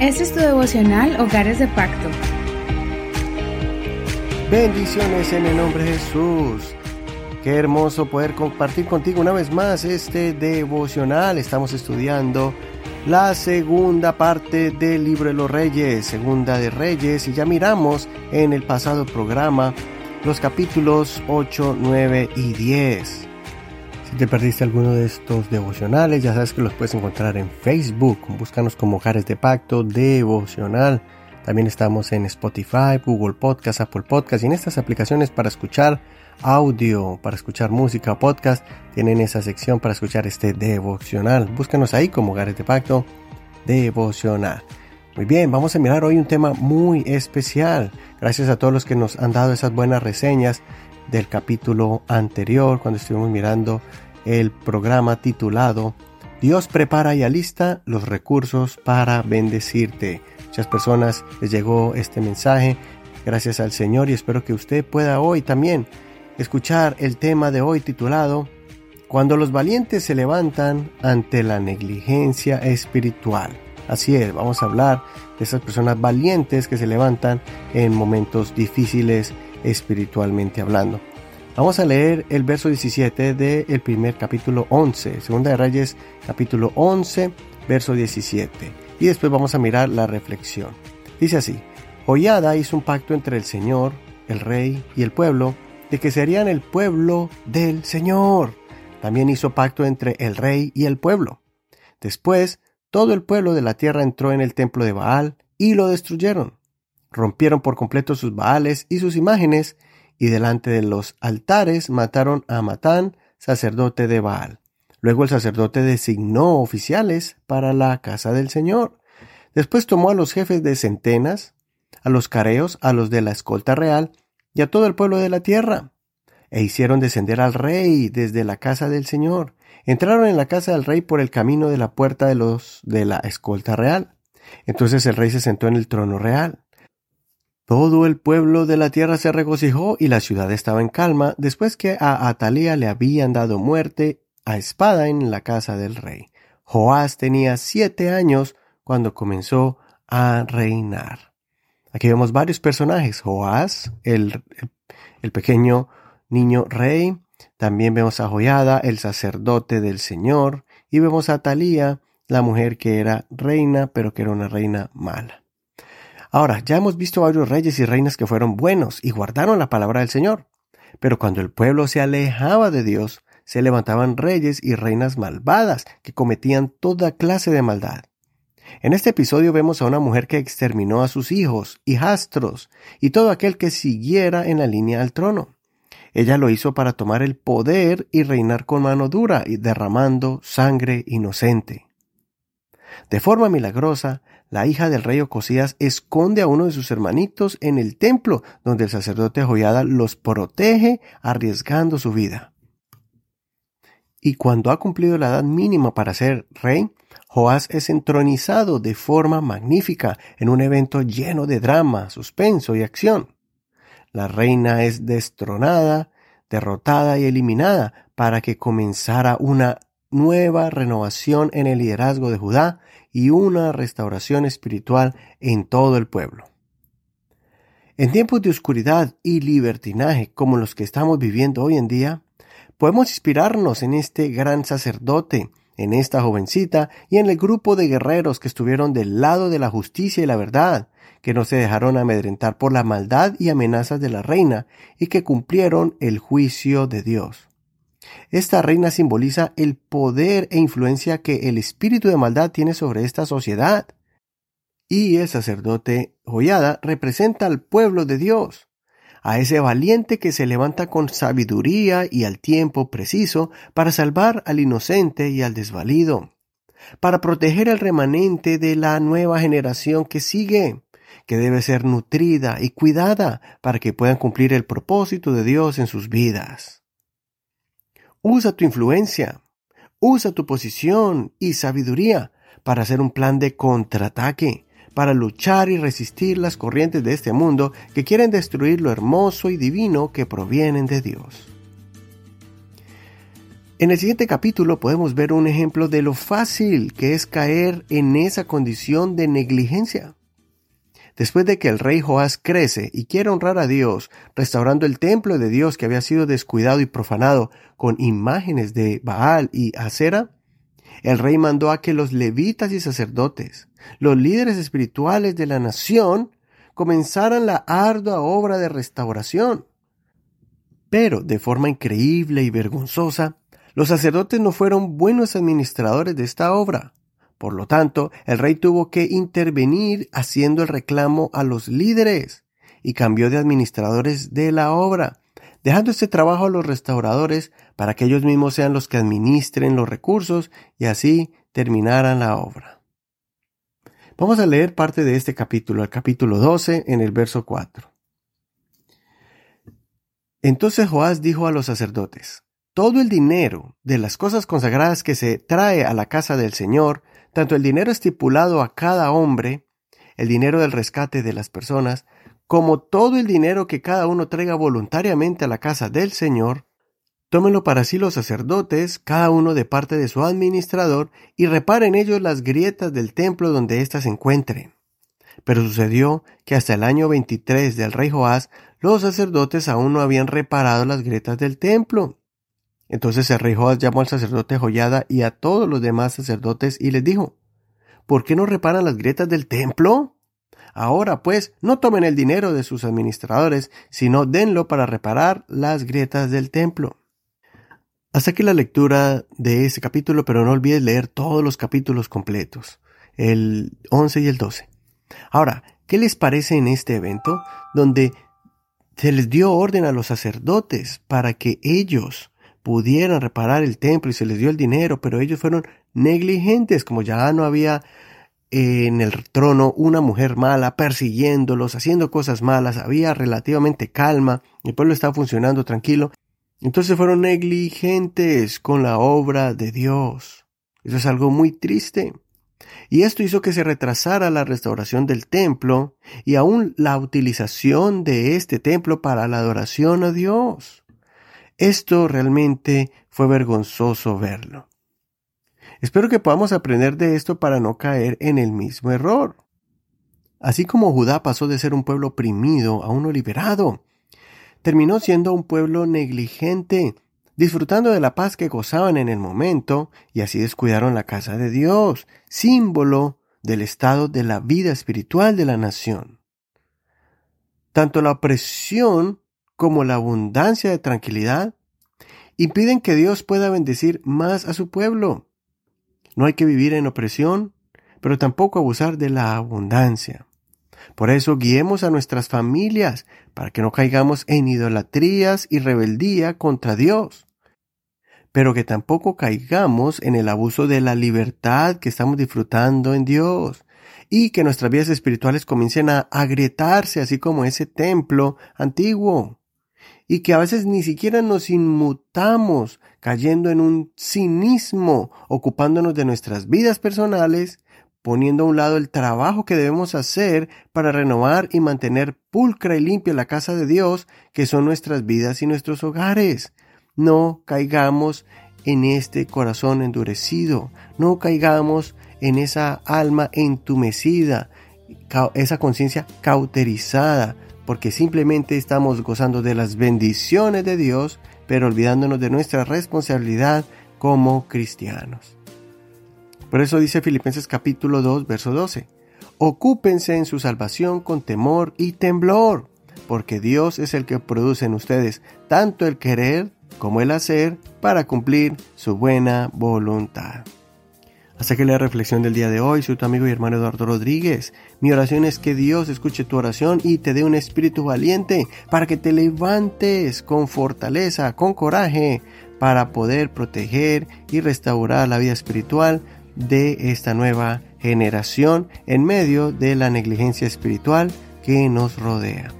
Este es tu devocional Hogares de Pacto. Bendiciones en el nombre de Jesús. Qué hermoso poder compartir contigo una vez más este devocional. Estamos estudiando la segunda parte del libro de los reyes, segunda de reyes, y ya miramos en el pasado programa los capítulos 8, 9 y 10. Si te perdiste alguno de estos devocionales, ya sabes que los puedes encontrar en Facebook. Búscanos como Hogares de Pacto Devocional. También estamos en Spotify, Google Podcast, Apple Podcast y en estas aplicaciones para escuchar audio, para escuchar música podcast, tienen esa sección para escuchar este devocional. Búscanos ahí como Hogares de Pacto Devocional. Muy bien, vamos a mirar hoy un tema muy especial. Gracias a todos los que nos han dado esas buenas reseñas del capítulo anterior, cuando estuvimos mirando el programa titulado Dios prepara y alista los recursos para bendecirte. Muchas personas les llegó este mensaje, gracias al Señor, y espero que usted pueda hoy también escuchar el tema de hoy titulado Cuando los valientes se levantan ante la negligencia espiritual. Así es, vamos a hablar de esas personas valientes que se levantan en momentos difíciles espiritualmente hablando. Vamos a leer el verso 17 del primer capítulo 11, Segunda de Reyes capítulo 11, verso 17. Y después vamos a mirar la reflexión. Dice así, Hollada hizo un pacto entre el Señor, el rey y el pueblo, de que serían el pueblo del Señor. También hizo pacto entre el rey y el pueblo. Después, todo el pueblo de la tierra entró en el templo de Baal y lo destruyeron rompieron por completo sus baales y sus imágenes, y delante de los altares mataron a Matán, sacerdote de Baal. Luego el sacerdote designó oficiales para la casa del Señor. Después tomó a los jefes de centenas, a los careos, a los de la escolta real, y a todo el pueblo de la tierra, e hicieron descender al rey desde la casa del Señor. Entraron en la casa del rey por el camino de la puerta de los de la escolta real. Entonces el rey se sentó en el trono real. Todo el pueblo de la tierra se regocijó y la ciudad estaba en calma después que a Atalía le habían dado muerte a espada en la casa del rey. Joás tenía siete años cuando comenzó a reinar. Aquí vemos varios personajes. Joás, el, el pequeño niño rey. También vemos a Joyada, el sacerdote del Señor. Y vemos a Atalía, la mujer que era reina, pero que era una reina mala. Ahora, ya hemos visto varios reyes y reinas que fueron buenos y guardaron la palabra del Señor. Pero cuando el pueblo se alejaba de Dios, se levantaban reyes y reinas malvadas que cometían toda clase de maldad. En este episodio vemos a una mujer que exterminó a sus hijos, hijastros y todo aquel que siguiera en la línea al trono. Ella lo hizo para tomar el poder y reinar con mano dura y derramando sangre inocente. De forma milagrosa, la hija del rey Ocosías esconde a uno de sus hermanitos en el templo, donde el sacerdote Joyada los protege arriesgando su vida. Y cuando ha cumplido la edad mínima para ser rey, Joás es entronizado de forma magnífica en un evento lleno de drama, suspenso y acción. La reina es destronada, derrotada y eliminada para que comenzara una nueva renovación en el liderazgo de Judá y una restauración espiritual en todo el pueblo. En tiempos de oscuridad y libertinaje como los que estamos viviendo hoy en día, podemos inspirarnos en este gran sacerdote, en esta jovencita y en el grupo de guerreros que estuvieron del lado de la justicia y la verdad, que no se dejaron amedrentar por la maldad y amenazas de la reina y que cumplieron el juicio de Dios. Esta reina simboliza el poder e influencia que el espíritu de maldad tiene sobre esta sociedad. Y el sacerdote Joyada representa al pueblo de Dios, a ese valiente que se levanta con sabiduría y al tiempo preciso para salvar al inocente y al desvalido, para proteger al remanente de la nueva generación que sigue, que debe ser nutrida y cuidada para que puedan cumplir el propósito de Dios en sus vidas. Usa tu influencia, usa tu posición y sabiduría para hacer un plan de contraataque, para luchar y resistir las corrientes de este mundo que quieren destruir lo hermoso y divino que provienen de Dios. En el siguiente capítulo podemos ver un ejemplo de lo fácil que es caer en esa condición de negligencia. Después de que el rey Joás crece y quiere honrar a Dios, restaurando el templo de Dios que había sido descuidado y profanado con imágenes de Baal y Acera, el rey mandó a que los levitas y sacerdotes, los líderes espirituales de la nación, comenzaran la ardua obra de restauración. Pero, de forma increíble y vergonzosa, los sacerdotes no fueron buenos administradores de esta obra. Por lo tanto, el rey tuvo que intervenir haciendo el reclamo a los líderes y cambió de administradores de la obra, dejando este trabajo a los restauradores para que ellos mismos sean los que administren los recursos y así terminaran la obra. Vamos a leer parte de este capítulo, el capítulo 12, en el verso 4. Entonces Joás dijo a los sacerdotes, todo el dinero de las cosas consagradas que se trae a la casa del Señor, tanto el dinero estipulado a cada hombre, el dinero del rescate de las personas, como todo el dinero que cada uno traiga voluntariamente a la casa del Señor, tómenlo para sí los sacerdotes, cada uno de parte de su administrador, y reparen ellos las grietas del templo donde ésta se encuentre. Pero sucedió que hasta el año 23 del rey Joás, los sacerdotes aún no habían reparado las grietas del templo. Entonces el rey Joás llamó al sacerdote Joyada y a todos los demás sacerdotes y les dijo, ¿Por qué no reparan las grietas del templo? Ahora pues, no tomen el dinero de sus administradores, sino denlo para reparar las grietas del templo. Hasta aquí la lectura de este capítulo, pero no olvides leer todos los capítulos completos, el 11 y el 12. Ahora, ¿qué les parece en este evento donde se les dio orden a los sacerdotes para que ellos pudieran reparar el templo y se les dio el dinero, pero ellos fueron negligentes, como ya no había en el trono una mujer mala persiguiéndolos, haciendo cosas malas, había relativamente calma, el pueblo estaba funcionando tranquilo, entonces fueron negligentes con la obra de Dios. Eso es algo muy triste. Y esto hizo que se retrasara la restauración del templo y aún la utilización de este templo para la adoración a Dios. Esto realmente fue vergonzoso verlo. Espero que podamos aprender de esto para no caer en el mismo error. Así como Judá pasó de ser un pueblo oprimido a uno liberado, terminó siendo un pueblo negligente, disfrutando de la paz que gozaban en el momento, y así descuidaron la casa de Dios, símbolo del estado de la vida espiritual de la nación. Tanto la opresión como la abundancia de tranquilidad impiden que Dios pueda bendecir más a su pueblo. No hay que vivir en opresión, pero tampoco abusar de la abundancia. Por eso guiemos a nuestras familias para que no caigamos en idolatrías y rebeldía contra Dios, pero que tampoco caigamos en el abuso de la libertad que estamos disfrutando en Dios y que nuestras vidas espirituales comiencen a agrietarse así como ese templo antiguo y que a veces ni siquiera nos inmutamos cayendo en un cinismo, ocupándonos de nuestras vidas personales, poniendo a un lado el trabajo que debemos hacer para renovar y mantener pulcra y limpia la casa de Dios, que son nuestras vidas y nuestros hogares. No caigamos en este corazón endurecido, no caigamos en esa alma entumecida, esa conciencia cauterizada, porque simplemente estamos gozando de las bendiciones de Dios, pero olvidándonos de nuestra responsabilidad como cristianos. Por eso dice Filipenses capítulo 2, verso 12, Ocúpense en su salvación con temor y temblor, porque Dios es el que produce en ustedes tanto el querer como el hacer para cumplir su buena voluntad. Hasta que la reflexión del día de hoy, soy tu amigo y hermano Eduardo Rodríguez. Mi oración es que Dios escuche tu oración y te dé un espíritu valiente para que te levantes con fortaleza, con coraje, para poder proteger y restaurar la vida espiritual de esta nueva generación en medio de la negligencia espiritual que nos rodea.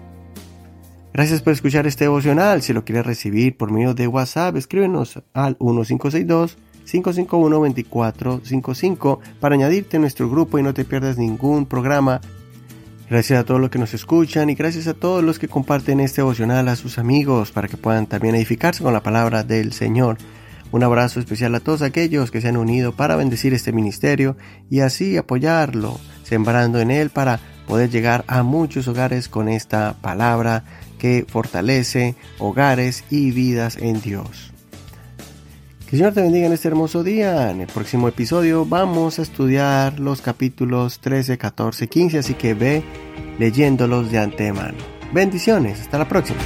Gracias por escuchar este devocional. Si lo quieres recibir por medio de WhatsApp, escríbenos al 1562 551-2455 para añadirte a nuestro grupo y no te pierdas ningún programa. Gracias a todos los que nos escuchan y gracias a todos los que comparten este devocional a sus amigos para que puedan también edificarse con la palabra del Señor. Un abrazo especial a todos aquellos que se han unido para bendecir este ministerio y así apoyarlo, sembrando en él para poder llegar a muchos hogares con esta palabra que fortalece hogares y vidas en Dios. Que el Señor te bendiga en este hermoso día. En el próximo episodio vamos a estudiar los capítulos 13, 14, 15, así que ve leyéndolos de antemano. Bendiciones, hasta la próxima.